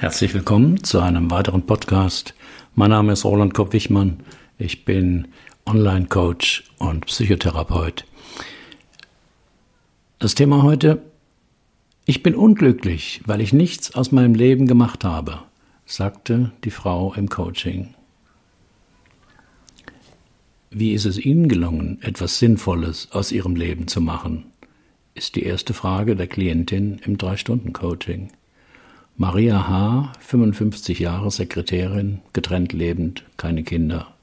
Herzlich willkommen zu einem weiteren Podcast. Mein Name ist Roland Kopp-Wichmann. Ich bin Online-Coach und Psychotherapeut. Das Thema heute, ich bin unglücklich, weil ich nichts aus meinem Leben gemacht habe, sagte die Frau im Coaching. Wie ist es Ihnen gelungen, etwas Sinnvolles aus Ihrem Leben zu machen? ist die erste Frage der Klientin im Drei-Stunden-Coaching. Maria H., 55 Jahre, Sekretärin, getrennt lebend, keine Kinder.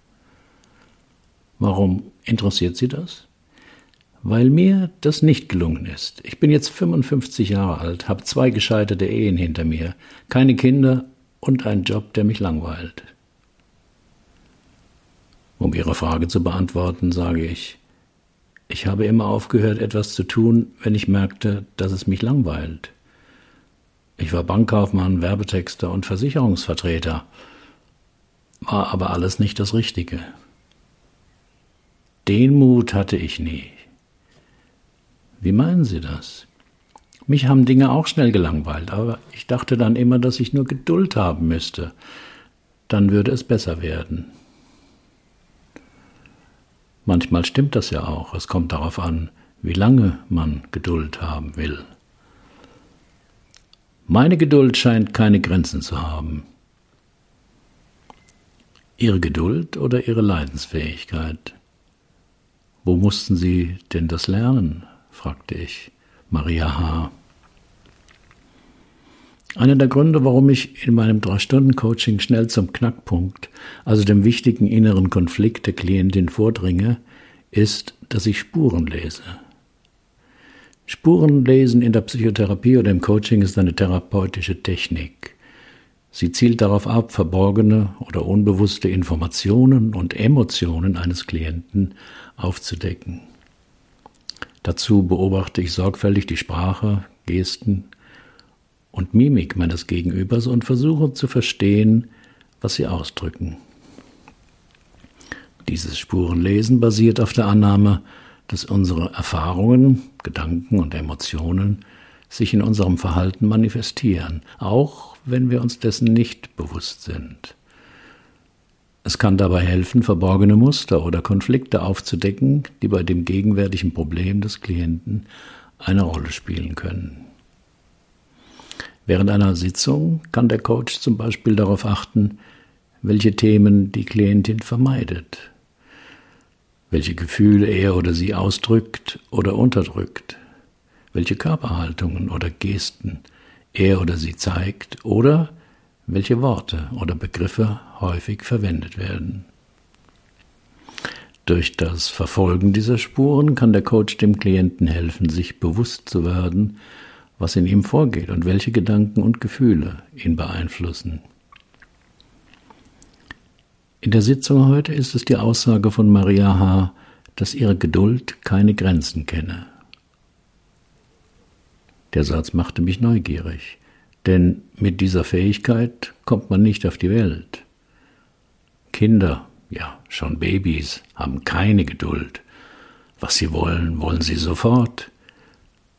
Warum interessiert Sie das? Weil mir das nicht gelungen ist. Ich bin jetzt 55 Jahre alt, habe zwei gescheiterte Ehen hinter mir, keine Kinder und einen Job, der mich langweilt. Um Ihre Frage zu beantworten, sage ich, ich habe immer aufgehört, etwas zu tun, wenn ich merkte, dass es mich langweilt. Ich war Bankkaufmann, Werbetexter und Versicherungsvertreter, war aber alles nicht das Richtige. Den Mut hatte ich nie. Wie meinen Sie das? Mich haben Dinge auch schnell gelangweilt, aber ich dachte dann immer, dass ich nur Geduld haben müsste. Dann würde es besser werden. Manchmal stimmt das ja auch. Es kommt darauf an, wie lange man Geduld haben will. Meine Geduld scheint keine Grenzen zu haben. Ihre Geduld oder Ihre Leidensfähigkeit? Wo mussten Sie denn das lernen? fragte ich Maria H. Einer der Gründe, warum ich in meinem Drei-Stunden-Coaching schnell zum Knackpunkt, also dem wichtigen inneren Konflikt der Klientin vordringe, ist, dass ich Spuren lese. Spurenlesen in der Psychotherapie oder im Coaching ist eine therapeutische Technik. Sie zielt darauf ab, verborgene oder unbewusste Informationen und Emotionen eines Klienten aufzudecken. Dazu beobachte ich sorgfältig die Sprache, Gesten, und Mimik meines Gegenübers und versuche zu verstehen, was sie ausdrücken. Dieses Spurenlesen basiert auf der Annahme, dass unsere Erfahrungen, Gedanken und Emotionen sich in unserem Verhalten manifestieren, auch wenn wir uns dessen nicht bewusst sind. Es kann dabei helfen, verborgene Muster oder Konflikte aufzudecken, die bei dem gegenwärtigen Problem des Klienten eine Rolle spielen können. Während einer Sitzung kann der Coach zum Beispiel darauf achten, welche Themen die Klientin vermeidet, welche Gefühle er oder sie ausdrückt oder unterdrückt, welche Körperhaltungen oder Gesten er oder sie zeigt oder welche Worte oder Begriffe häufig verwendet werden. Durch das Verfolgen dieser Spuren kann der Coach dem Klienten helfen, sich bewusst zu werden, was in ihm vorgeht und welche Gedanken und Gefühle ihn beeinflussen. In der Sitzung heute ist es die Aussage von Maria H., dass ihre Geduld keine Grenzen kenne. Der Satz machte mich neugierig, denn mit dieser Fähigkeit kommt man nicht auf die Welt. Kinder, ja, schon Babys, haben keine Geduld. Was sie wollen, wollen sie sofort.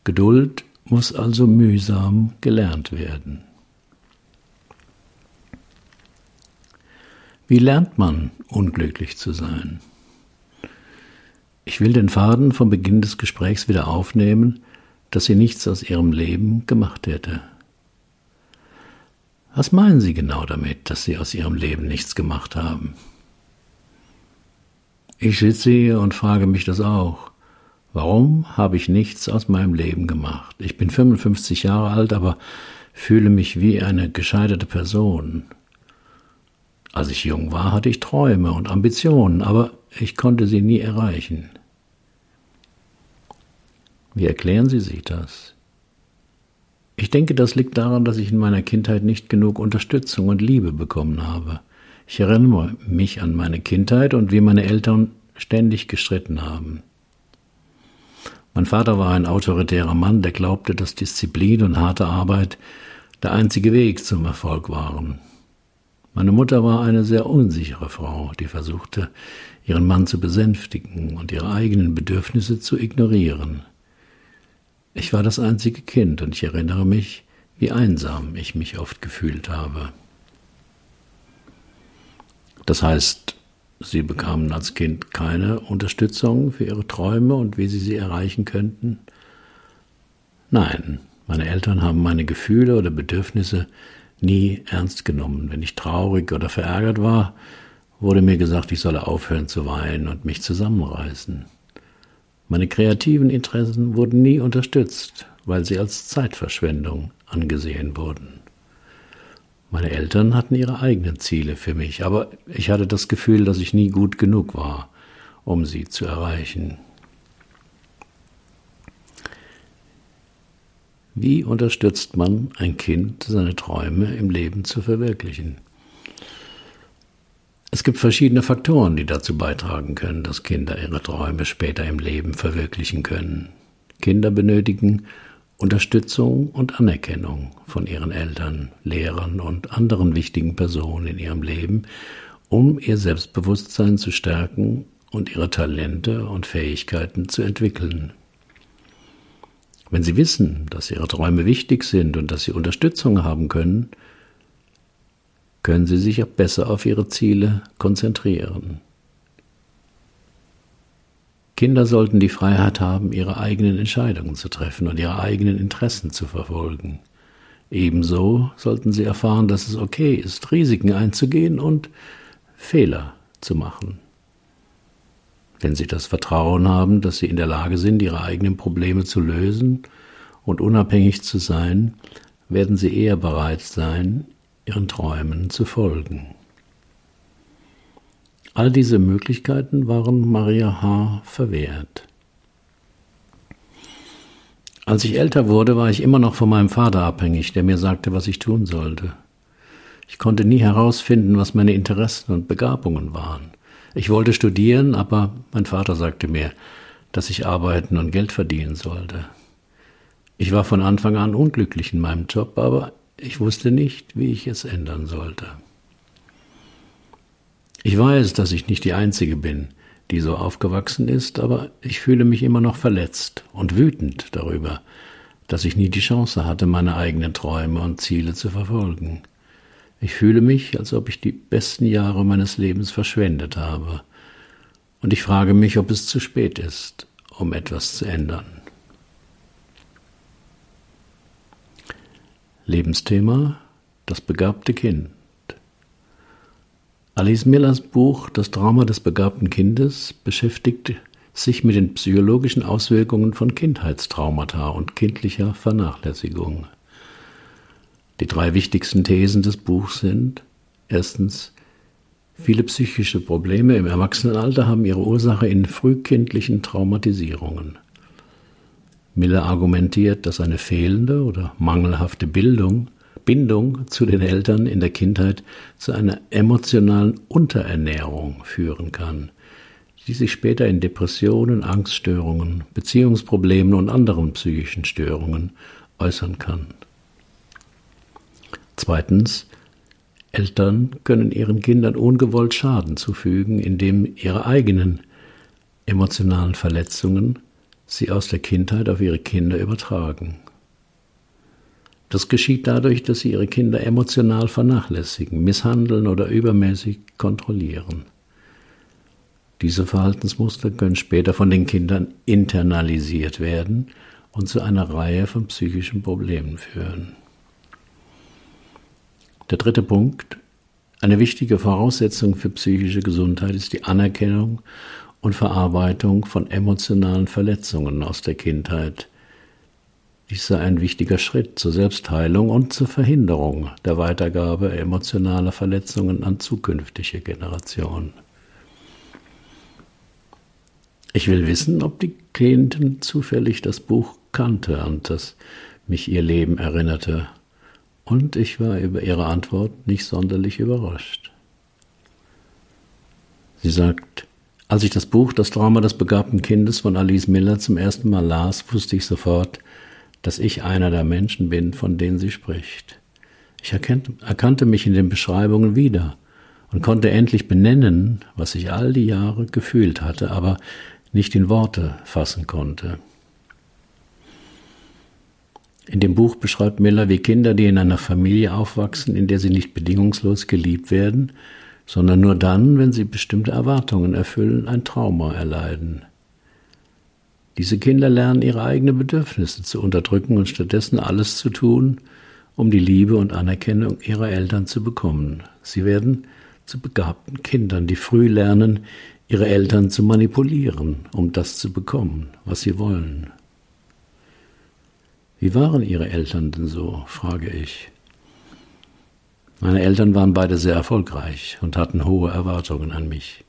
Geduld muss also mühsam gelernt werden. Wie lernt man unglücklich zu sein? Ich will den Faden vom Beginn des Gesprächs wieder aufnehmen, dass sie nichts aus ihrem Leben gemacht hätte. Was meinen Sie genau damit, dass Sie aus Ihrem Leben nichts gemacht haben? Ich sitze hier und frage mich das auch. Warum habe ich nichts aus meinem Leben gemacht? Ich bin 55 Jahre alt, aber fühle mich wie eine gescheiterte Person. Als ich jung war, hatte ich Träume und Ambitionen, aber ich konnte sie nie erreichen. Wie erklären Sie sich das? Ich denke, das liegt daran, dass ich in meiner Kindheit nicht genug Unterstützung und Liebe bekommen habe. Ich erinnere mich an meine Kindheit und wie meine Eltern ständig gestritten haben. Mein Vater war ein autoritärer Mann, der glaubte, dass Disziplin und harte Arbeit der einzige Weg zum Erfolg waren. Meine Mutter war eine sehr unsichere Frau, die versuchte, ihren Mann zu besänftigen und ihre eigenen Bedürfnisse zu ignorieren. Ich war das einzige Kind und ich erinnere mich, wie einsam ich mich oft gefühlt habe. Das heißt, sie bekamen als Kind keine Unterstützung für ihre Träume und wie sie sie erreichen könnten? Nein, meine Eltern haben meine Gefühle oder Bedürfnisse nie ernst genommen. Wenn ich traurig oder verärgert war, wurde mir gesagt, ich solle aufhören zu weinen und mich zusammenreißen. Meine kreativen Interessen wurden nie unterstützt, weil sie als Zeitverschwendung angesehen wurden. Meine Eltern hatten ihre eigenen Ziele für mich, aber ich hatte das Gefühl, dass ich nie gut genug war, um sie zu erreichen. Wie unterstützt man ein Kind, seine Träume im Leben zu verwirklichen? Es gibt verschiedene Faktoren, die dazu beitragen können, dass Kinder ihre Träume später im Leben verwirklichen können. Kinder benötigen Unterstützung und Anerkennung von ihren Eltern, Lehrern und anderen wichtigen Personen in ihrem Leben, um ihr Selbstbewusstsein zu stärken und ihre Talente und Fähigkeiten zu entwickeln. Wenn sie wissen, dass ihre Träume wichtig sind und dass sie Unterstützung haben können, können sie sich auch besser auf ihre Ziele konzentrieren. Kinder sollten die Freiheit haben, ihre eigenen Entscheidungen zu treffen und ihre eigenen Interessen zu verfolgen. Ebenso sollten sie erfahren, dass es okay ist, Risiken einzugehen und Fehler zu machen. Wenn sie das Vertrauen haben, dass sie in der Lage sind, ihre eigenen Probleme zu lösen und unabhängig zu sein, werden sie eher bereit sein, ihren Träumen zu folgen. All diese Möglichkeiten waren Maria H. verwehrt. Als ich älter wurde, war ich immer noch von meinem Vater abhängig, der mir sagte, was ich tun sollte. Ich konnte nie herausfinden, was meine Interessen und Begabungen waren. Ich wollte studieren, aber mein Vater sagte mir, dass ich arbeiten und Geld verdienen sollte. Ich war von Anfang an unglücklich in meinem Job, aber ich wusste nicht, wie ich es ändern sollte. Ich weiß, dass ich nicht die Einzige bin, die so aufgewachsen ist, aber ich fühle mich immer noch verletzt und wütend darüber, dass ich nie die Chance hatte, meine eigenen Träume und Ziele zu verfolgen. Ich fühle mich, als ob ich die besten Jahre meines Lebens verschwendet habe. Und ich frage mich, ob es zu spät ist, um etwas zu ändern. Lebensthema Das begabte Kind. Alice Millers Buch Das Trauma des begabten Kindes beschäftigt sich mit den psychologischen Auswirkungen von Kindheitstraumata und kindlicher Vernachlässigung. Die drei wichtigsten Thesen des Buchs sind erstens, viele psychische Probleme im Erwachsenenalter haben ihre Ursache in frühkindlichen Traumatisierungen. Miller argumentiert, dass eine fehlende oder mangelhafte Bildung, Bindung zu den Eltern in der Kindheit zu einer emotionalen Unterernährung führen kann, die sich später in Depressionen, Angststörungen, Beziehungsproblemen und anderen psychischen Störungen äußern kann. Zweitens, Eltern können ihren Kindern ungewollt Schaden zufügen, indem ihre eigenen emotionalen Verletzungen sie aus der Kindheit auf ihre Kinder übertragen. Das geschieht dadurch, dass sie ihre Kinder emotional vernachlässigen, misshandeln oder übermäßig kontrollieren. Diese Verhaltensmuster können später von den Kindern internalisiert werden und zu einer Reihe von psychischen Problemen führen. Der dritte Punkt. Eine wichtige Voraussetzung für psychische Gesundheit ist die Anerkennung und Verarbeitung von emotionalen Verletzungen aus der Kindheit. Dies sei ein wichtiger Schritt zur Selbstheilung und zur Verhinderung der Weitergabe emotionaler Verletzungen an zukünftige Generationen. Ich will wissen, ob die Klientin zufällig das Buch kannte, an das mich ihr Leben erinnerte und ich war über ihre Antwort nicht sonderlich überrascht. Sie sagt, als ich das Buch Das Trauma des begabten Kindes von Alice Miller zum ersten Mal las, wusste ich sofort, dass ich einer der Menschen bin, von denen sie spricht. Ich erkannte mich in den Beschreibungen wieder und konnte endlich benennen, was ich all die Jahre gefühlt hatte, aber nicht in Worte fassen konnte. In dem Buch beschreibt Miller, wie Kinder, die in einer Familie aufwachsen, in der sie nicht bedingungslos geliebt werden, sondern nur dann, wenn sie bestimmte Erwartungen erfüllen, ein Trauma erleiden. Diese Kinder lernen ihre eigenen Bedürfnisse zu unterdrücken und stattdessen alles zu tun, um die Liebe und Anerkennung ihrer Eltern zu bekommen. Sie werden zu begabten Kindern, die früh lernen, ihre Eltern zu manipulieren, um das zu bekommen, was sie wollen. Wie waren Ihre Eltern denn so? frage ich. Meine Eltern waren beide sehr erfolgreich und hatten hohe Erwartungen an mich.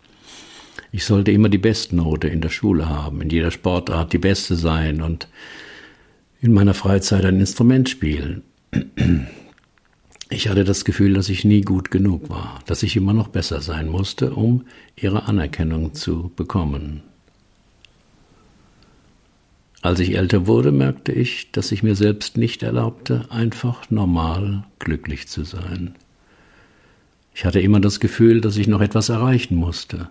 Ich sollte immer die Bestnote in der Schule haben, in jeder Sportart die Beste sein und in meiner Freizeit ein Instrument spielen. Ich hatte das Gefühl, dass ich nie gut genug war, dass ich immer noch besser sein musste, um ihre Anerkennung zu bekommen. Als ich älter wurde, merkte ich, dass ich mir selbst nicht erlaubte, einfach normal glücklich zu sein. Ich hatte immer das Gefühl, dass ich noch etwas erreichen musste,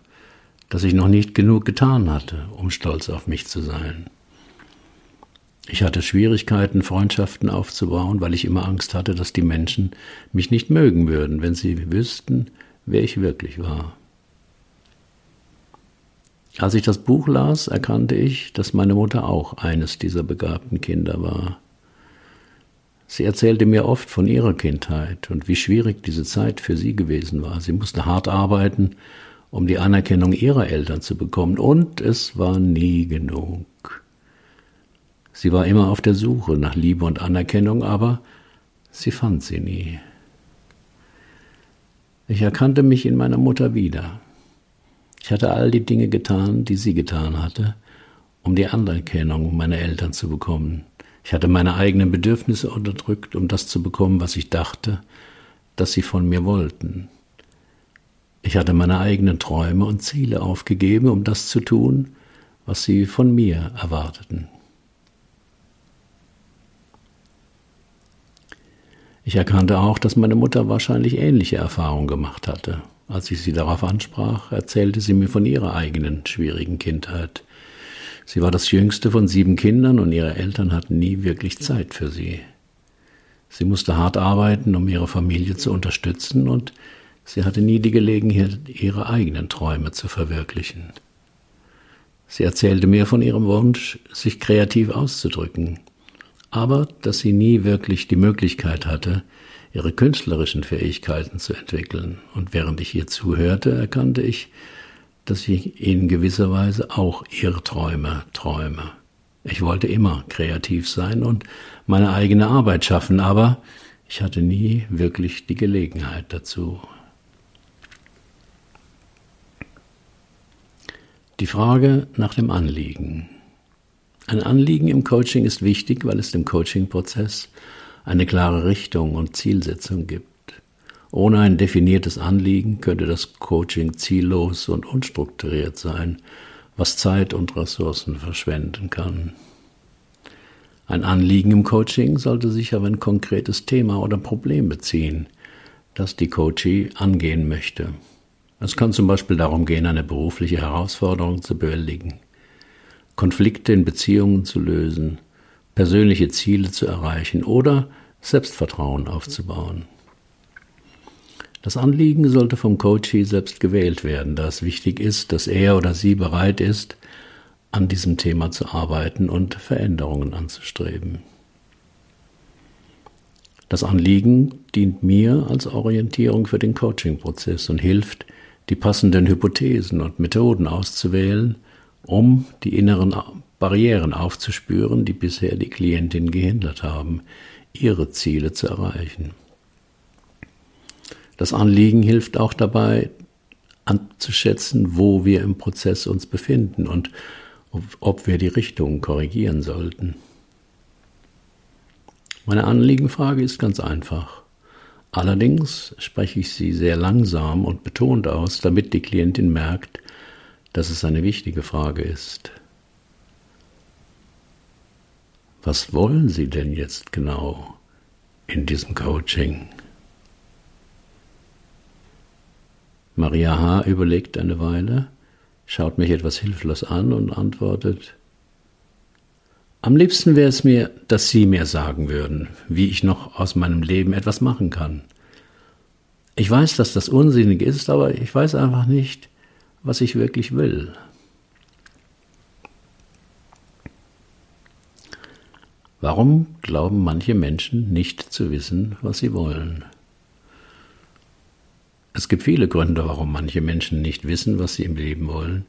dass ich noch nicht genug getan hatte, um stolz auf mich zu sein. Ich hatte Schwierigkeiten, Freundschaften aufzubauen, weil ich immer Angst hatte, dass die Menschen mich nicht mögen würden, wenn sie wüssten, wer ich wirklich war. Als ich das Buch las, erkannte ich, dass meine Mutter auch eines dieser begabten Kinder war. Sie erzählte mir oft von ihrer Kindheit und wie schwierig diese Zeit für sie gewesen war. Sie musste hart arbeiten, um die Anerkennung ihrer Eltern zu bekommen, und es war nie genug. Sie war immer auf der Suche nach Liebe und Anerkennung, aber sie fand sie nie. Ich erkannte mich in meiner Mutter wieder. Ich hatte all die Dinge getan, die sie getan hatte, um die Anerkennung meiner Eltern zu bekommen. Ich hatte meine eigenen Bedürfnisse unterdrückt, um das zu bekommen, was ich dachte, dass sie von mir wollten. Ich hatte meine eigenen Träume und Ziele aufgegeben, um das zu tun, was sie von mir erwarteten. Ich erkannte auch, dass meine Mutter wahrscheinlich ähnliche Erfahrungen gemacht hatte. Als ich sie darauf ansprach, erzählte sie mir von ihrer eigenen schwierigen Kindheit. Sie war das jüngste von sieben Kindern und ihre Eltern hatten nie wirklich Zeit für sie. Sie musste hart arbeiten, um ihre Familie zu unterstützen und sie hatte nie die Gelegenheit, ihre eigenen Träume zu verwirklichen. Sie erzählte mir von ihrem Wunsch, sich kreativ auszudrücken, aber dass sie nie wirklich die Möglichkeit hatte, ihre künstlerischen Fähigkeiten zu entwickeln. Und während ich ihr zuhörte, erkannte ich, dass ich in gewisser Weise auch ihre Träume träume. Ich wollte immer kreativ sein und meine eigene Arbeit schaffen, aber ich hatte nie wirklich die Gelegenheit dazu. Die Frage nach dem Anliegen. Ein Anliegen im Coaching ist wichtig, weil es dem Coaching-Prozess eine klare Richtung und Zielsetzung gibt. Ohne ein definiertes Anliegen könnte das Coaching ziellos und unstrukturiert sein, was Zeit und Ressourcen verschwenden kann. Ein Anliegen im Coaching sollte sich auf ein konkretes Thema oder Problem beziehen, das die Coachee angehen möchte. Es kann zum Beispiel darum gehen, eine berufliche Herausforderung zu bewältigen, Konflikte in Beziehungen zu lösen, persönliche Ziele zu erreichen oder Selbstvertrauen aufzubauen. Das Anliegen sollte vom Coachee selbst gewählt werden, da es wichtig ist, dass er oder sie bereit ist, an diesem Thema zu arbeiten und Veränderungen anzustreben. Das Anliegen dient mir als Orientierung für den Coaching-Prozess und hilft, die passenden Hypothesen und Methoden auszuwählen, um die inneren Barrieren aufzuspüren, die bisher die Klientin gehindert haben, ihre Ziele zu erreichen. Das Anliegen hilft auch dabei, anzuschätzen, wo wir im Prozess uns befinden und ob wir die Richtung korrigieren sollten. Meine Anliegenfrage ist ganz einfach. Allerdings spreche ich sie sehr langsam und betont aus, damit die Klientin merkt, dass es eine wichtige Frage ist. Was wollen Sie denn jetzt genau in diesem Coaching? Maria H. überlegt eine Weile, schaut mich etwas hilflos an und antwortet, Am liebsten wäre es mir, dass Sie mir sagen würden, wie ich noch aus meinem Leben etwas machen kann. Ich weiß, dass das unsinnig ist, aber ich weiß einfach nicht, was ich wirklich will. Warum glauben manche Menschen nicht zu wissen, was sie wollen? Es gibt viele Gründe, warum manche Menschen nicht wissen, was sie im Leben wollen.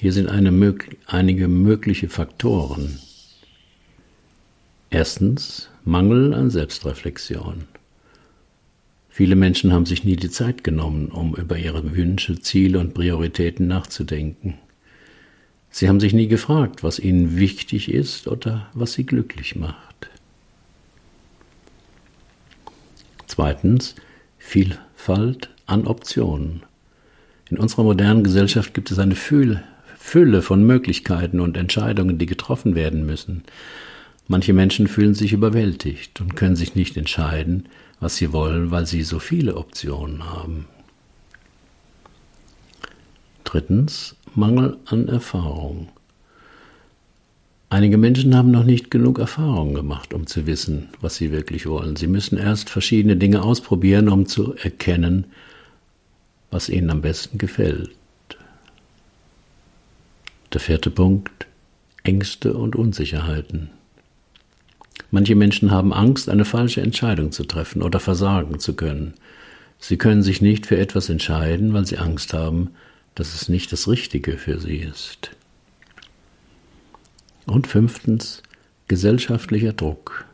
Hier sind eine, einige mögliche Faktoren. Erstens Mangel an Selbstreflexion. Viele Menschen haben sich nie die Zeit genommen, um über ihre Wünsche, Ziele und Prioritäten nachzudenken. Sie haben sich nie gefragt, was ihnen wichtig ist oder was sie glücklich macht. Zweitens, Vielfalt an Optionen. In unserer modernen Gesellschaft gibt es eine Fülle von Möglichkeiten und Entscheidungen, die getroffen werden müssen. Manche Menschen fühlen sich überwältigt und können sich nicht entscheiden, was sie wollen, weil sie so viele Optionen haben. Drittens, Mangel an Erfahrung. Einige Menschen haben noch nicht genug Erfahrung gemacht, um zu wissen, was sie wirklich wollen. Sie müssen erst verschiedene Dinge ausprobieren, um zu erkennen, was ihnen am besten gefällt. Der vierte Punkt, Ängste und Unsicherheiten. Manche Menschen haben Angst, eine falsche Entscheidung zu treffen oder versagen zu können. Sie können sich nicht für etwas entscheiden, weil sie Angst haben, dass es nicht das Richtige für sie ist. Und fünftens, gesellschaftlicher Druck.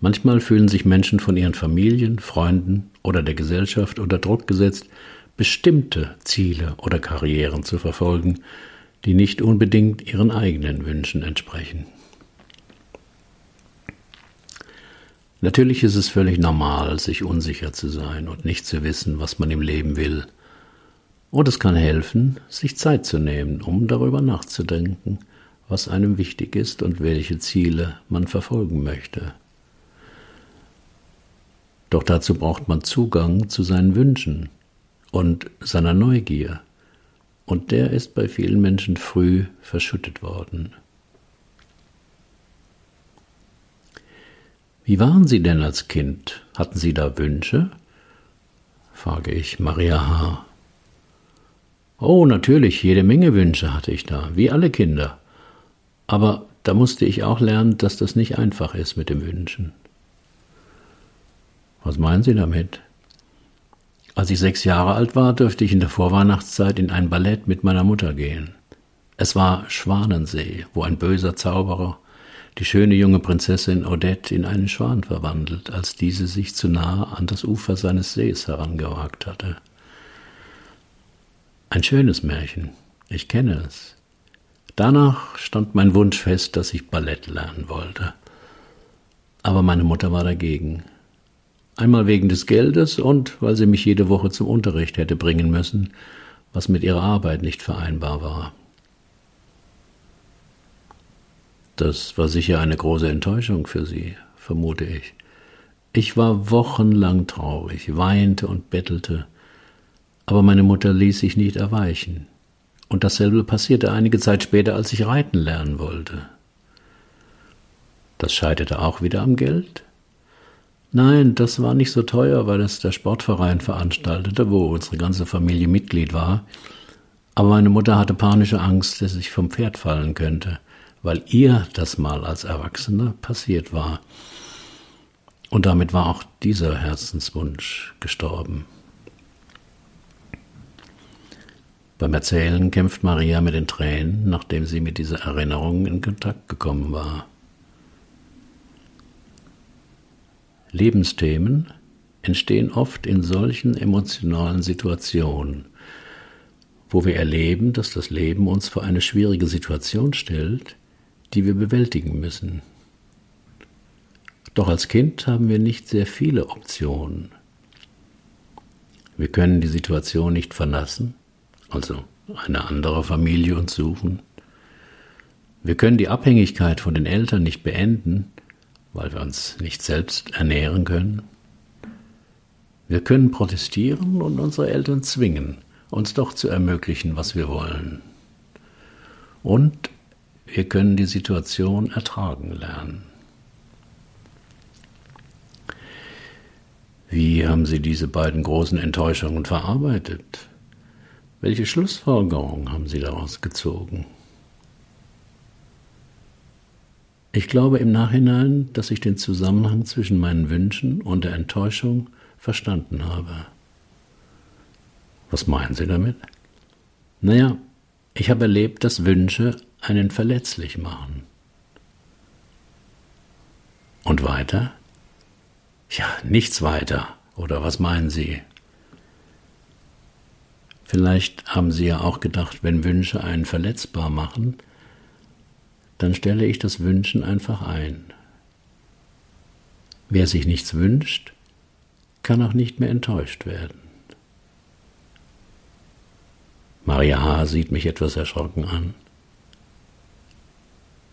Manchmal fühlen sich Menschen von ihren Familien, Freunden oder der Gesellschaft unter Druck gesetzt, bestimmte Ziele oder Karrieren zu verfolgen, die nicht unbedingt ihren eigenen Wünschen entsprechen. Natürlich ist es völlig normal, sich unsicher zu sein und nicht zu wissen, was man im Leben will und es kann helfen, sich Zeit zu nehmen, um darüber nachzudenken, was einem wichtig ist und welche Ziele man verfolgen möchte. Doch dazu braucht man Zugang zu seinen Wünschen und seiner Neugier, und der ist bei vielen Menschen früh verschüttet worden. Wie waren Sie denn als Kind? Hatten Sie da Wünsche? frage ich Maria H. Oh, natürlich, jede Menge Wünsche hatte ich da, wie alle Kinder. Aber da musste ich auch lernen, dass das nicht einfach ist mit dem Wünschen. Was meinen Sie damit? Als ich sechs Jahre alt war, durfte ich in der Vorweihnachtszeit in ein Ballett mit meiner Mutter gehen. Es war Schwanensee, wo ein böser Zauberer die schöne junge Prinzessin Odette in einen Schwan verwandelt, als diese sich zu nahe an das Ufer seines Sees herangewagt hatte. Ein schönes Märchen. Ich kenne es. Danach stand mein Wunsch fest, dass ich Ballett lernen wollte. Aber meine Mutter war dagegen. Einmal wegen des Geldes und weil sie mich jede Woche zum Unterricht hätte bringen müssen, was mit ihrer Arbeit nicht vereinbar war. Das war sicher eine große Enttäuschung für sie, vermute ich. Ich war wochenlang traurig, weinte und bettelte, aber meine Mutter ließ sich nicht erweichen. Und dasselbe passierte einige Zeit später, als ich reiten lernen wollte. Das scheiterte auch wieder am Geld? Nein, das war nicht so teuer, weil es der Sportverein veranstaltete, wo unsere ganze Familie Mitglied war. Aber meine Mutter hatte panische Angst, dass ich vom Pferd fallen könnte, weil ihr das mal als Erwachsene passiert war. Und damit war auch dieser Herzenswunsch gestorben. Beim Erzählen kämpft Maria mit den Tränen, nachdem sie mit dieser Erinnerung in Kontakt gekommen war. Lebensthemen entstehen oft in solchen emotionalen Situationen, wo wir erleben, dass das Leben uns vor eine schwierige Situation stellt, die wir bewältigen müssen. Doch als Kind haben wir nicht sehr viele Optionen. Wir können die Situation nicht verlassen, also eine andere Familie uns suchen. Wir können die Abhängigkeit von den Eltern nicht beenden, weil wir uns nicht selbst ernähren können. Wir können protestieren und unsere Eltern zwingen, uns doch zu ermöglichen, was wir wollen. Und wir können die Situation ertragen lernen. Wie haben Sie diese beiden großen Enttäuschungen verarbeitet? Welche Schlussfolgerungen haben Sie daraus gezogen? Ich glaube im Nachhinein, dass ich den Zusammenhang zwischen meinen Wünschen und der Enttäuschung verstanden habe. Was meinen Sie damit? Naja, ich habe erlebt, dass Wünsche einen verletzlich machen. Und weiter? Ja, nichts weiter. Oder was meinen Sie? Vielleicht haben Sie ja auch gedacht, wenn Wünsche einen verletzbar machen, dann stelle ich das Wünschen einfach ein. Wer sich nichts wünscht, kann auch nicht mehr enttäuscht werden. Maria H. sieht mich etwas erschrocken an.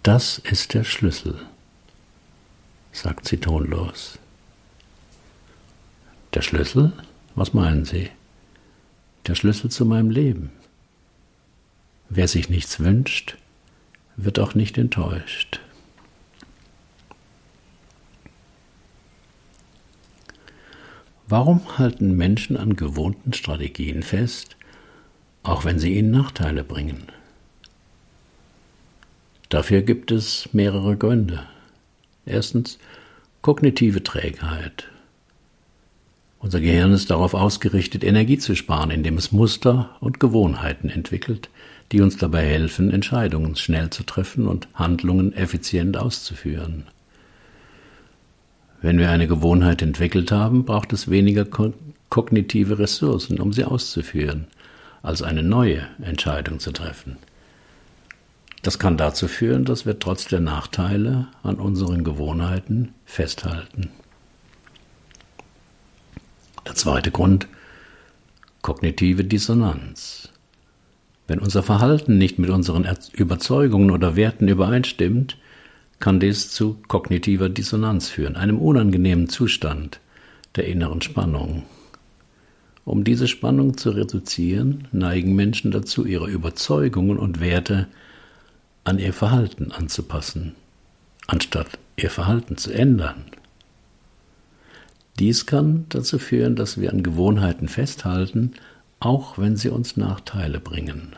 Das ist der Schlüssel, sagt sie tonlos. Der Schlüssel? Was meinen Sie? Der Schlüssel zu meinem Leben. Wer sich nichts wünscht, wird auch nicht enttäuscht. Warum halten Menschen an gewohnten Strategien fest, auch wenn sie ihnen Nachteile bringen? Dafür gibt es mehrere Gründe. Erstens kognitive Trägheit. Unser Gehirn ist darauf ausgerichtet, Energie zu sparen, indem es Muster und Gewohnheiten entwickelt, die uns dabei helfen, Entscheidungen schnell zu treffen und Handlungen effizient auszuführen. Wenn wir eine Gewohnheit entwickelt haben, braucht es weniger kognitive Ressourcen, um sie auszuführen, als eine neue Entscheidung zu treffen. Das kann dazu führen, dass wir trotz der Nachteile an unseren Gewohnheiten festhalten. Der zweite Grund, kognitive Dissonanz. Wenn unser Verhalten nicht mit unseren Überzeugungen oder Werten übereinstimmt, kann dies zu kognitiver Dissonanz führen, einem unangenehmen Zustand der inneren Spannung. Um diese Spannung zu reduzieren, neigen Menschen dazu, ihre Überzeugungen und Werte an ihr Verhalten anzupassen, anstatt ihr Verhalten zu ändern. Dies kann dazu führen, dass wir an Gewohnheiten festhalten, auch wenn sie uns Nachteile bringen.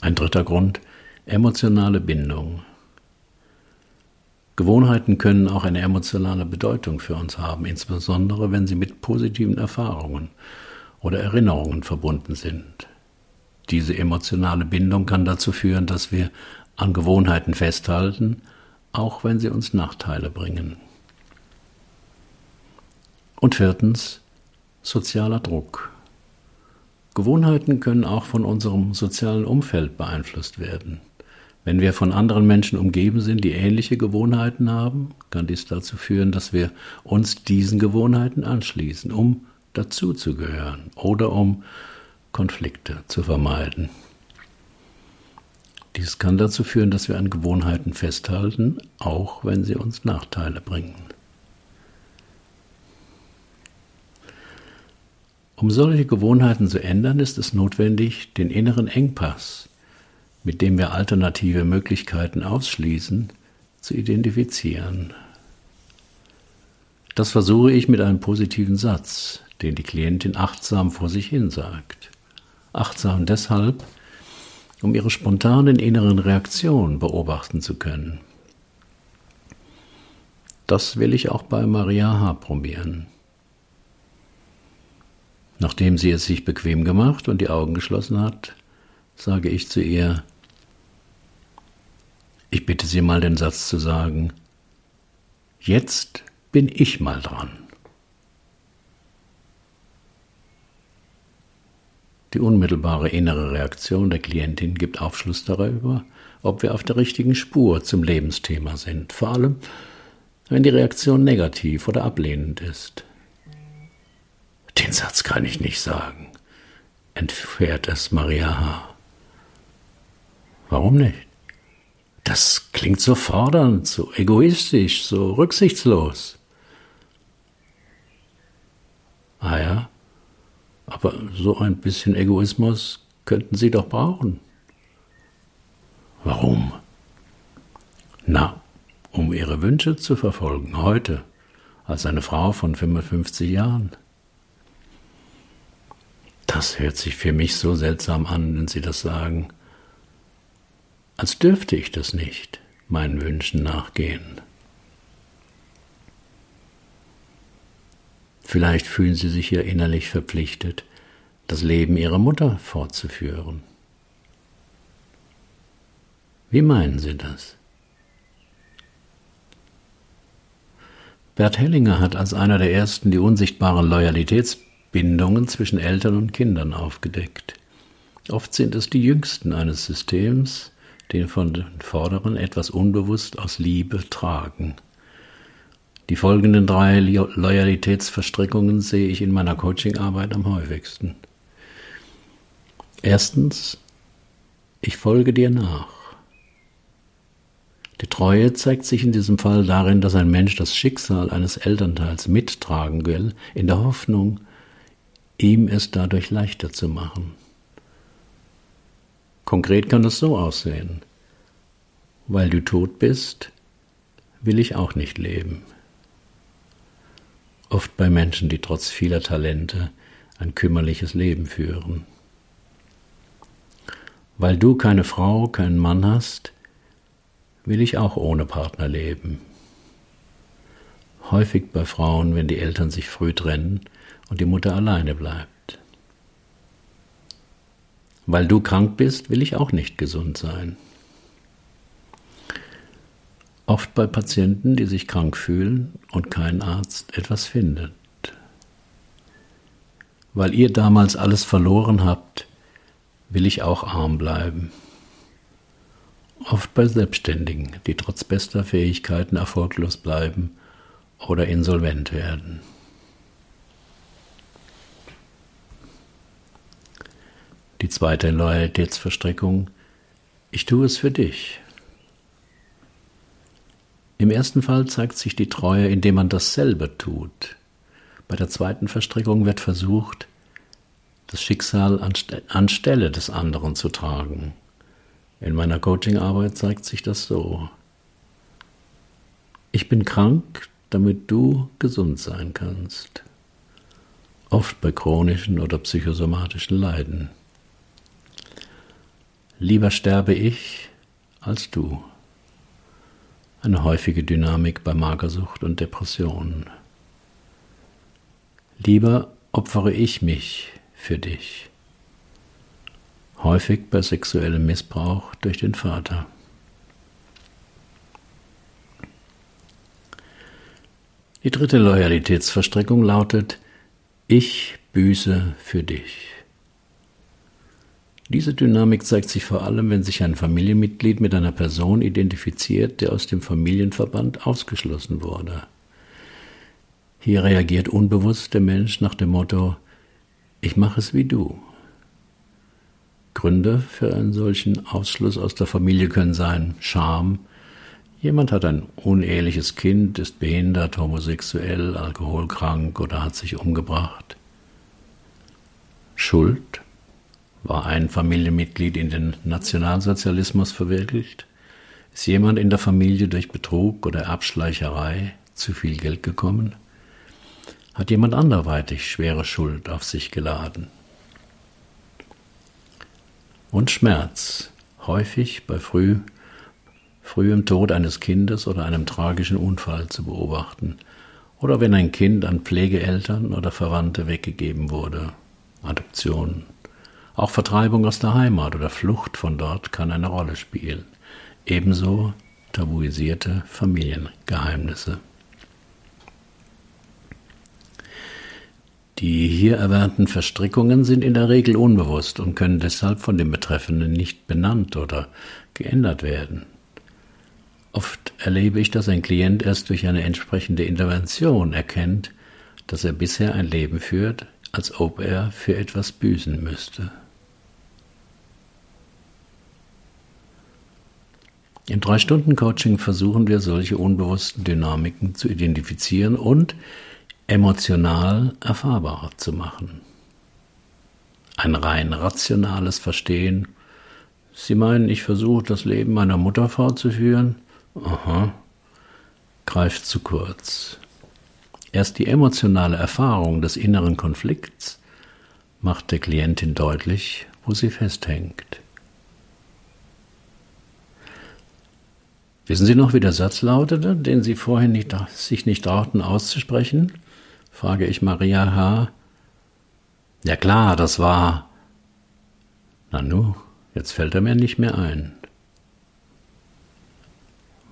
Ein dritter Grund, emotionale Bindung. Gewohnheiten können auch eine emotionale Bedeutung für uns haben, insbesondere wenn sie mit positiven Erfahrungen oder Erinnerungen verbunden sind. Diese emotionale Bindung kann dazu führen, dass wir an Gewohnheiten festhalten, auch wenn sie uns Nachteile bringen. Und viertens, sozialer Druck. Gewohnheiten können auch von unserem sozialen Umfeld beeinflusst werden. Wenn wir von anderen Menschen umgeben sind, die ähnliche Gewohnheiten haben, kann dies dazu führen, dass wir uns diesen Gewohnheiten anschließen, um dazuzugehören oder um Konflikte zu vermeiden. Dies kann dazu führen, dass wir an Gewohnheiten festhalten, auch wenn sie uns Nachteile bringen. Um solche Gewohnheiten zu ändern, ist es notwendig, den inneren Engpass, mit dem wir alternative Möglichkeiten ausschließen, zu identifizieren. Das versuche ich mit einem positiven Satz, den die Klientin achtsam vor sich hin sagt. Achtsam deshalb, um ihre spontanen inneren Reaktionen beobachten zu können. Das will ich auch bei Maria H. probieren. Nachdem sie es sich bequem gemacht und die Augen geschlossen hat, sage ich zu ihr, ich bitte Sie mal den Satz zu sagen, jetzt bin ich mal dran. Die unmittelbare innere Reaktion der Klientin gibt Aufschluss darüber, ob wir auf der richtigen Spur zum Lebensthema sind, vor allem wenn die Reaktion negativ oder ablehnend ist. Den Satz kann ich nicht sagen, entfährt es Maria H. Warum nicht? Das klingt so fordernd, so egoistisch, so rücksichtslos. Ah ja, aber so ein bisschen Egoismus könnten Sie doch brauchen, Warum? Na, um ihre Wünsche zu verfolgen, heute, als eine Frau von 55 Jahren. Das hört sich für mich so seltsam an, wenn Sie das sagen. Als dürfte ich das nicht, meinen Wünschen nachgehen. Vielleicht fühlen Sie sich ja innerlich verpflichtet, das Leben Ihrer Mutter fortzuführen. Wie meinen Sie das? Bert Hellinger hat als einer der ersten die unsichtbaren Loyalitätsbindungen zwischen Eltern und Kindern aufgedeckt. Oft sind es die Jüngsten eines Systems, die von den Vorderen etwas unbewusst aus Liebe tragen. Die folgenden drei Loyalitätsverstrickungen sehe ich in meiner Coachingarbeit am häufigsten. Erstens, ich folge dir nach. Die Treue zeigt sich in diesem Fall darin, dass ein Mensch das Schicksal eines Elternteils mittragen will, in der Hoffnung, ihm es dadurch leichter zu machen. Konkret kann es so aussehen. Weil du tot bist, will ich auch nicht leben. Oft bei Menschen, die trotz vieler Talente ein kümmerliches Leben führen. Weil du keine Frau, keinen Mann hast, will ich auch ohne Partner leben. Häufig bei Frauen, wenn die Eltern sich früh trennen und die Mutter alleine bleibt. Weil du krank bist, will ich auch nicht gesund sein. Oft bei Patienten, die sich krank fühlen und kein Arzt etwas findet. Weil ihr damals alles verloren habt, will ich auch arm bleiben oft bei Selbstständigen, die trotz bester Fähigkeiten erfolglos bleiben oder insolvent werden. Die zweite Loyalitätsverstreckung, ich tue es für dich. Im ersten Fall zeigt sich die Treue, indem man dasselbe tut. Bei der zweiten Verstrickung wird versucht, das Schicksal anstelle des anderen zu tragen. In meiner Coachingarbeit zeigt sich das so. Ich bin krank, damit du gesund sein kannst. Oft bei chronischen oder psychosomatischen Leiden. Lieber sterbe ich als du. Eine häufige Dynamik bei Magersucht und Depressionen. Lieber opfere ich mich für dich häufig bei sexuellem Missbrauch durch den Vater. Die dritte Loyalitätsverstreckung lautet, ich büße für dich. Diese Dynamik zeigt sich vor allem, wenn sich ein Familienmitglied mit einer Person identifiziert, der aus dem Familienverband ausgeschlossen wurde. Hier reagiert unbewusst der Mensch nach dem Motto, ich mache es wie du. Gründe für einen solchen Ausschluss aus der Familie können sein Scham, jemand hat ein uneheliches Kind, ist behindert, homosexuell, alkoholkrank oder hat sich umgebracht. Schuld, war ein Familienmitglied in den Nationalsozialismus verwirklicht? Ist jemand in der Familie durch Betrug oder Abschleicherei zu viel Geld gekommen? Hat jemand anderweitig schwere Schuld auf sich geladen? und Schmerz, häufig bei früh, frühem Tod eines Kindes oder einem tragischen Unfall zu beobachten, oder wenn ein Kind an Pflegeeltern oder Verwandte weggegeben wurde, Adoption. Auch Vertreibung aus der Heimat oder Flucht von dort kann eine Rolle spielen, ebenso tabuisierte Familiengeheimnisse. Die hier erwähnten Verstrickungen sind in der Regel unbewusst und können deshalb von dem Betreffenden nicht benannt oder geändert werden. Oft erlebe ich, dass ein Klient erst durch eine entsprechende Intervention erkennt, dass er bisher ein Leben führt, als ob er für etwas büßen müsste. Im Drei-Stunden-Coaching versuchen wir solche unbewussten Dynamiken zu identifizieren und emotional erfahrbarer zu machen. Ein rein rationales Verstehen Sie meinen, ich versuche das Leben meiner Mutter fortzuführen? Aha. Greift zu kurz. Erst die emotionale Erfahrung des inneren Konflikts macht der Klientin deutlich, wo sie festhängt. Wissen Sie noch, wie der Satz lautete, den Sie vorhin nicht, sich nicht trauten auszusprechen? frage ich Maria H. Ja klar, das war. Nanu, jetzt fällt er mir nicht mehr ein.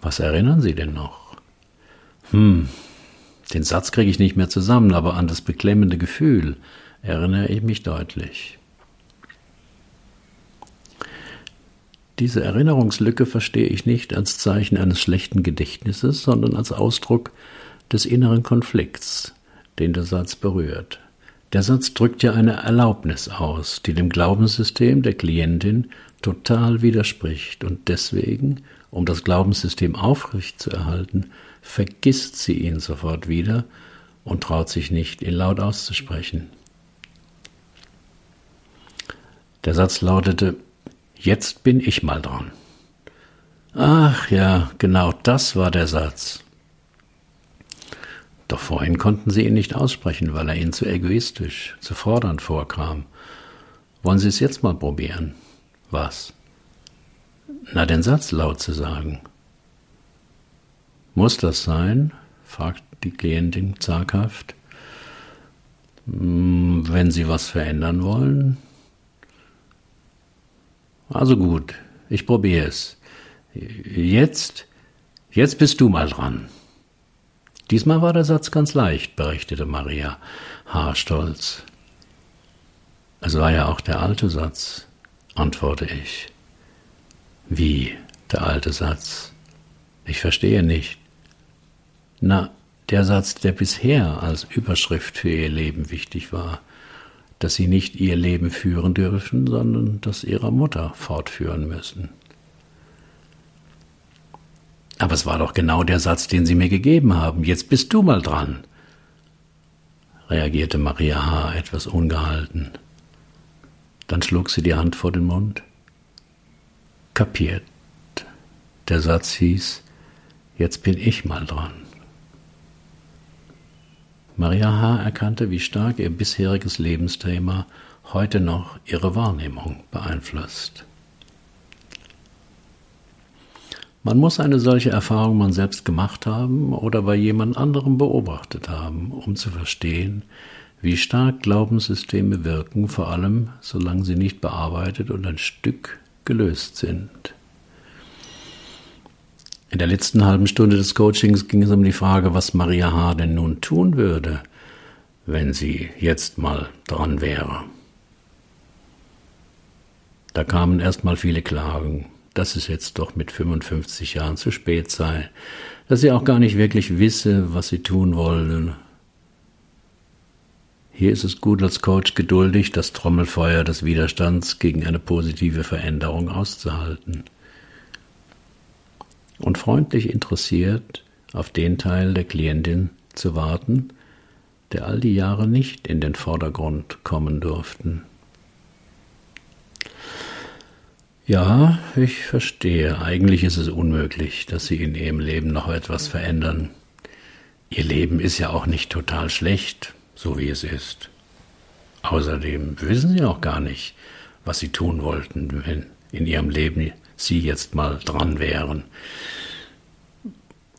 Was erinnern Sie denn noch? Hm, den Satz kriege ich nicht mehr zusammen, aber an das beklemmende Gefühl erinnere ich mich deutlich. Diese Erinnerungslücke verstehe ich nicht als Zeichen eines schlechten Gedächtnisses, sondern als Ausdruck des inneren Konflikts, den der Satz berührt. Der Satz drückt ja eine Erlaubnis aus, die dem Glaubenssystem der Klientin total widerspricht und deswegen, um das Glaubenssystem aufrechtzuerhalten, vergisst sie ihn sofort wieder und traut sich nicht, ihn laut auszusprechen. Der Satz lautete, Jetzt bin ich mal dran. Ach ja, genau das war der Satz. Doch vorhin konnten sie ihn nicht aussprechen, weil er ihnen zu egoistisch, zu fordernd vorkam. Wollen Sie es jetzt mal probieren? Was? Na, den Satz laut zu sagen. Muss das sein? fragt die Klientin zaghaft. Hm, wenn Sie was verändern wollen, also gut, ich probiere es. Jetzt, jetzt bist du mal dran. Diesmal war der Satz ganz leicht, berichtete Maria haarstolz. Es war ja auch der alte Satz, antworte ich. Wie der alte Satz? Ich verstehe nicht. Na, der Satz, der bisher als Überschrift für ihr Leben wichtig war dass sie nicht ihr Leben führen dürfen, sondern das ihrer Mutter fortführen müssen. Aber es war doch genau der Satz, den Sie mir gegeben haben. Jetzt bist du mal dran, reagierte Maria H. etwas ungehalten. Dann schlug sie die Hand vor den Mund. Kapiert. Der Satz hieß, jetzt bin ich mal dran. Maria H. erkannte, wie stark ihr bisheriges Lebensthema heute noch ihre Wahrnehmung beeinflusst. Man muss eine solche Erfahrung man selbst gemacht haben oder bei jemand anderem beobachtet haben, um zu verstehen, wie stark Glaubenssysteme wirken, vor allem solange sie nicht bearbeitet und ein Stück gelöst sind. In der letzten halben Stunde des Coachings ging es um die Frage, was Maria H. denn nun tun würde, wenn sie jetzt mal dran wäre. Da kamen erstmal viele Klagen, dass es jetzt doch mit 55 Jahren zu spät sei, dass sie auch gar nicht wirklich wisse, was sie tun wolle. Hier ist es gut, als Coach geduldig das Trommelfeuer des Widerstands gegen eine positive Veränderung auszuhalten und freundlich interessiert auf den Teil der Klientin zu warten, der all die Jahre nicht in den Vordergrund kommen durften. Ja, ich verstehe. Eigentlich ist es unmöglich, dass Sie in Ihrem Leben noch etwas verändern. Ihr Leben ist ja auch nicht total schlecht, so wie es ist. Außerdem wissen Sie auch gar nicht, was Sie tun wollten, wenn in Ihrem Leben Sie jetzt mal dran wären.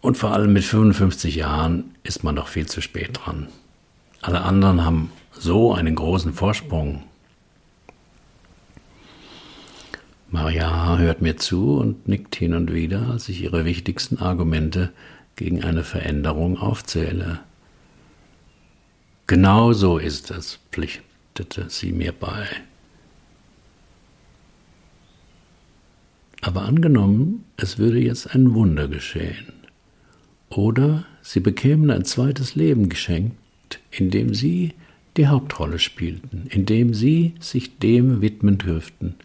Und vor allem mit 55 Jahren ist man doch viel zu spät dran. Alle anderen haben so einen großen Vorsprung. Maria hört mir zu und nickt hin und wieder, als ich ihre wichtigsten Argumente gegen eine Veränderung aufzähle. Genau so ist es, pflichtete sie mir bei. Aber angenommen, es würde jetzt ein Wunder geschehen. Oder sie bekämen ein zweites Leben geschenkt, in dem sie die Hauptrolle spielten, in dem sie sich dem widmen dürften,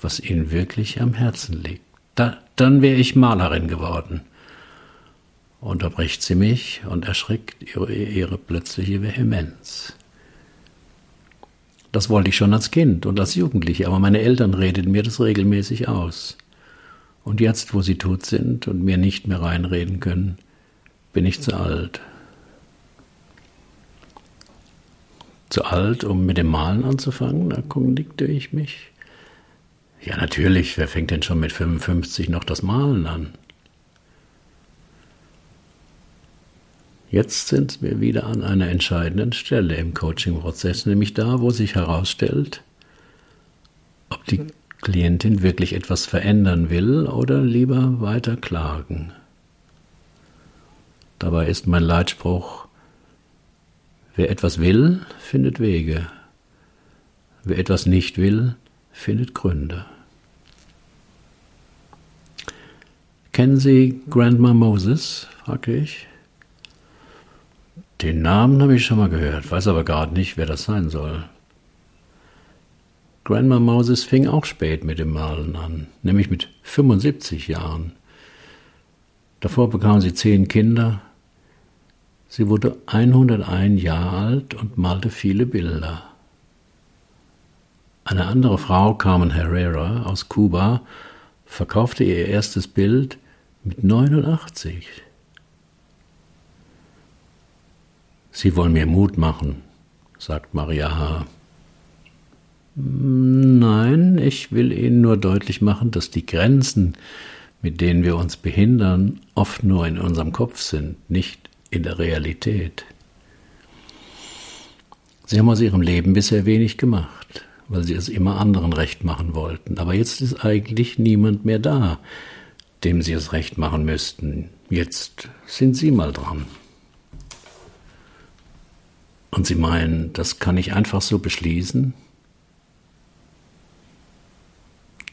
was ihnen wirklich am Herzen liegt. Da, dann wäre ich Malerin geworden. Unterbricht sie mich und erschrickt ihre, ihre plötzliche Vehemenz. Das wollte ich schon als Kind und als Jugendliche, aber meine Eltern redeten mir das regelmäßig aus. Und jetzt, wo sie tot sind und mir nicht mehr reinreden können, bin ich zu alt. Zu alt, um mit dem Malen anzufangen? Erkundigte ich mich. Ja, natürlich, wer fängt denn schon mit 55 noch das Malen an? Jetzt sind wir wieder an einer entscheidenden Stelle im Coaching-Prozess, nämlich da, wo sich herausstellt, ob die Klientin wirklich etwas verändern will oder lieber weiter klagen. Dabei ist mein Leitspruch, wer etwas will, findet Wege, wer etwas nicht will, findet Gründe. Kennen Sie Grandma Moses? fragte ich. Den Namen habe ich schon mal gehört, weiß aber gerade nicht, wer das sein soll. Grandma Moses fing auch spät mit dem Malen an, nämlich mit 75 Jahren. Davor bekam sie zehn Kinder. Sie wurde 101 Jahre alt und malte viele Bilder. Eine andere Frau, Carmen Herrera aus Kuba, verkaufte ihr erstes Bild mit 89. Sie wollen mir Mut machen, sagt Maria H. Nein, ich will Ihnen nur deutlich machen, dass die Grenzen, mit denen wir uns behindern, oft nur in unserem Kopf sind, nicht in der Realität. Sie haben aus Ihrem Leben bisher wenig gemacht, weil Sie es immer anderen recht machen wollten. Aber jetzt ist eigentlich niemand mehr da, dem Sie es recht machen müssten. Jetzt sind Sie mal dran. Und Sie meinen, das kann ich einfach so beschließen?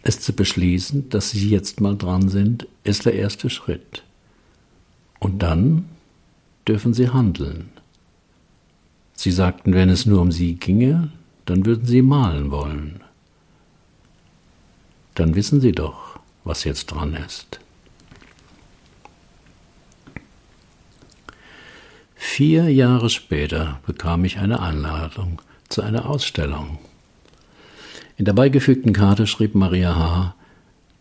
Es zu beschließen, dass Sie jetzt mal dran sind, ist der erste Schritt. Und dann dürfen Sie handeln. Sie sagten, wenn es nur um Sie ginge, dann würden Sie malen wollen. Dann wissen Sie doch, was jetzt dran ist. Vier Jahre später bekam ich eine Einladung zu einer Ausstellung. In der beigefügten Karte schrieb Maria H.,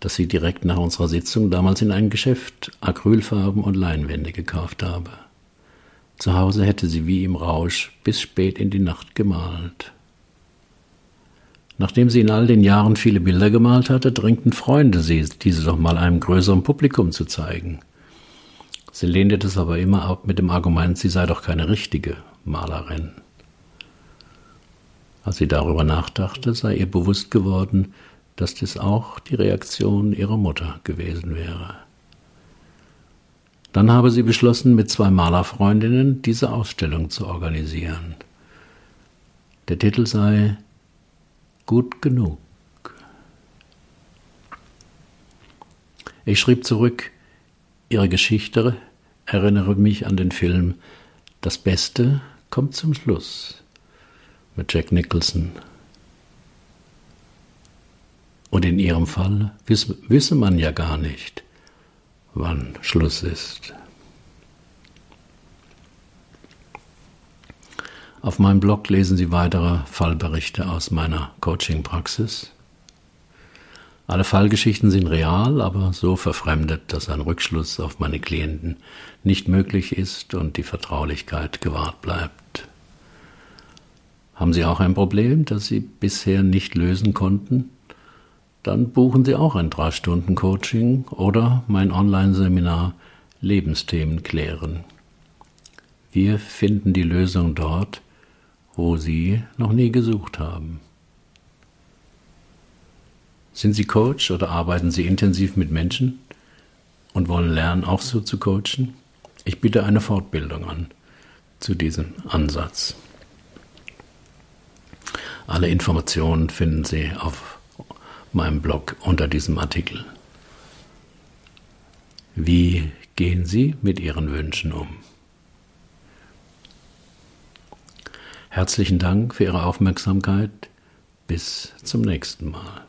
dass sie direkt nach unserer Sitzung damals in ein Geschäft Acrylfarben und Leinwände gekauft habe. Zu Hause hätte sie wie im Rausch bis spät in die Nacht gemalt. Nachdem sie in all den Jahren viele Bilder gemalt hatte, drängten Freunde sie, diese doch mal einem größeren Publikum zu zeigen. Sie lehnte das aber immer ab mit dem Argument, sie sei doch keine richtige Malerin. Als sie darüber nachdachte, sei ihr bewusst geworden, dass das auch die Reaktion ihrer Mutter gewesen wäre. Dann habe sie beschlossen, mit zwei Malerfreundinnen diese Ausstellung zu organisieren. Der Titel sei Gut genug. Ich schrieb zurück, Ihre Geschichte erinnere mich an den Film Das Beste kommt zum Schluss mit Jack Nicholson. Und in Ihrem Fall wisse, wisse man ja gar nicht, wann Schluss ist. Auf meinem Blog lesen Sie weitere Fallberichte aus meiner Coaching-Praxis. Alle Fallgeschichten sind real, aber so verfremdet, dass ein Rückschluss auf meine Klienten nicht möglich ist und die Vertraulichkeit gewahrt bleibt. Haben Sie auch ein Problem, das Sie bisher nicht lösen konnten? Dann buchen Sie auch ein 3-Stunden-Coaching oder mein Online-Seminar Lebensthemen klären. Wir finden die Lösung dort, wo Sie noch nie gesucht haben. Sind Sie Coach oder arbeiten Sie intensiv mit Menschen und wollen lernen, auch so zu coachen? Ich biete eine Fortbildung an zu diesem Ansatz. Alle Informationen finden Sie auf meinem Blog unter diesem Artikel. Wie gehen Sie mit Ihren Wünschen um? Herzlichen Dank für Ihre Aufmerksamkeit. Bis zum nächsten Mal.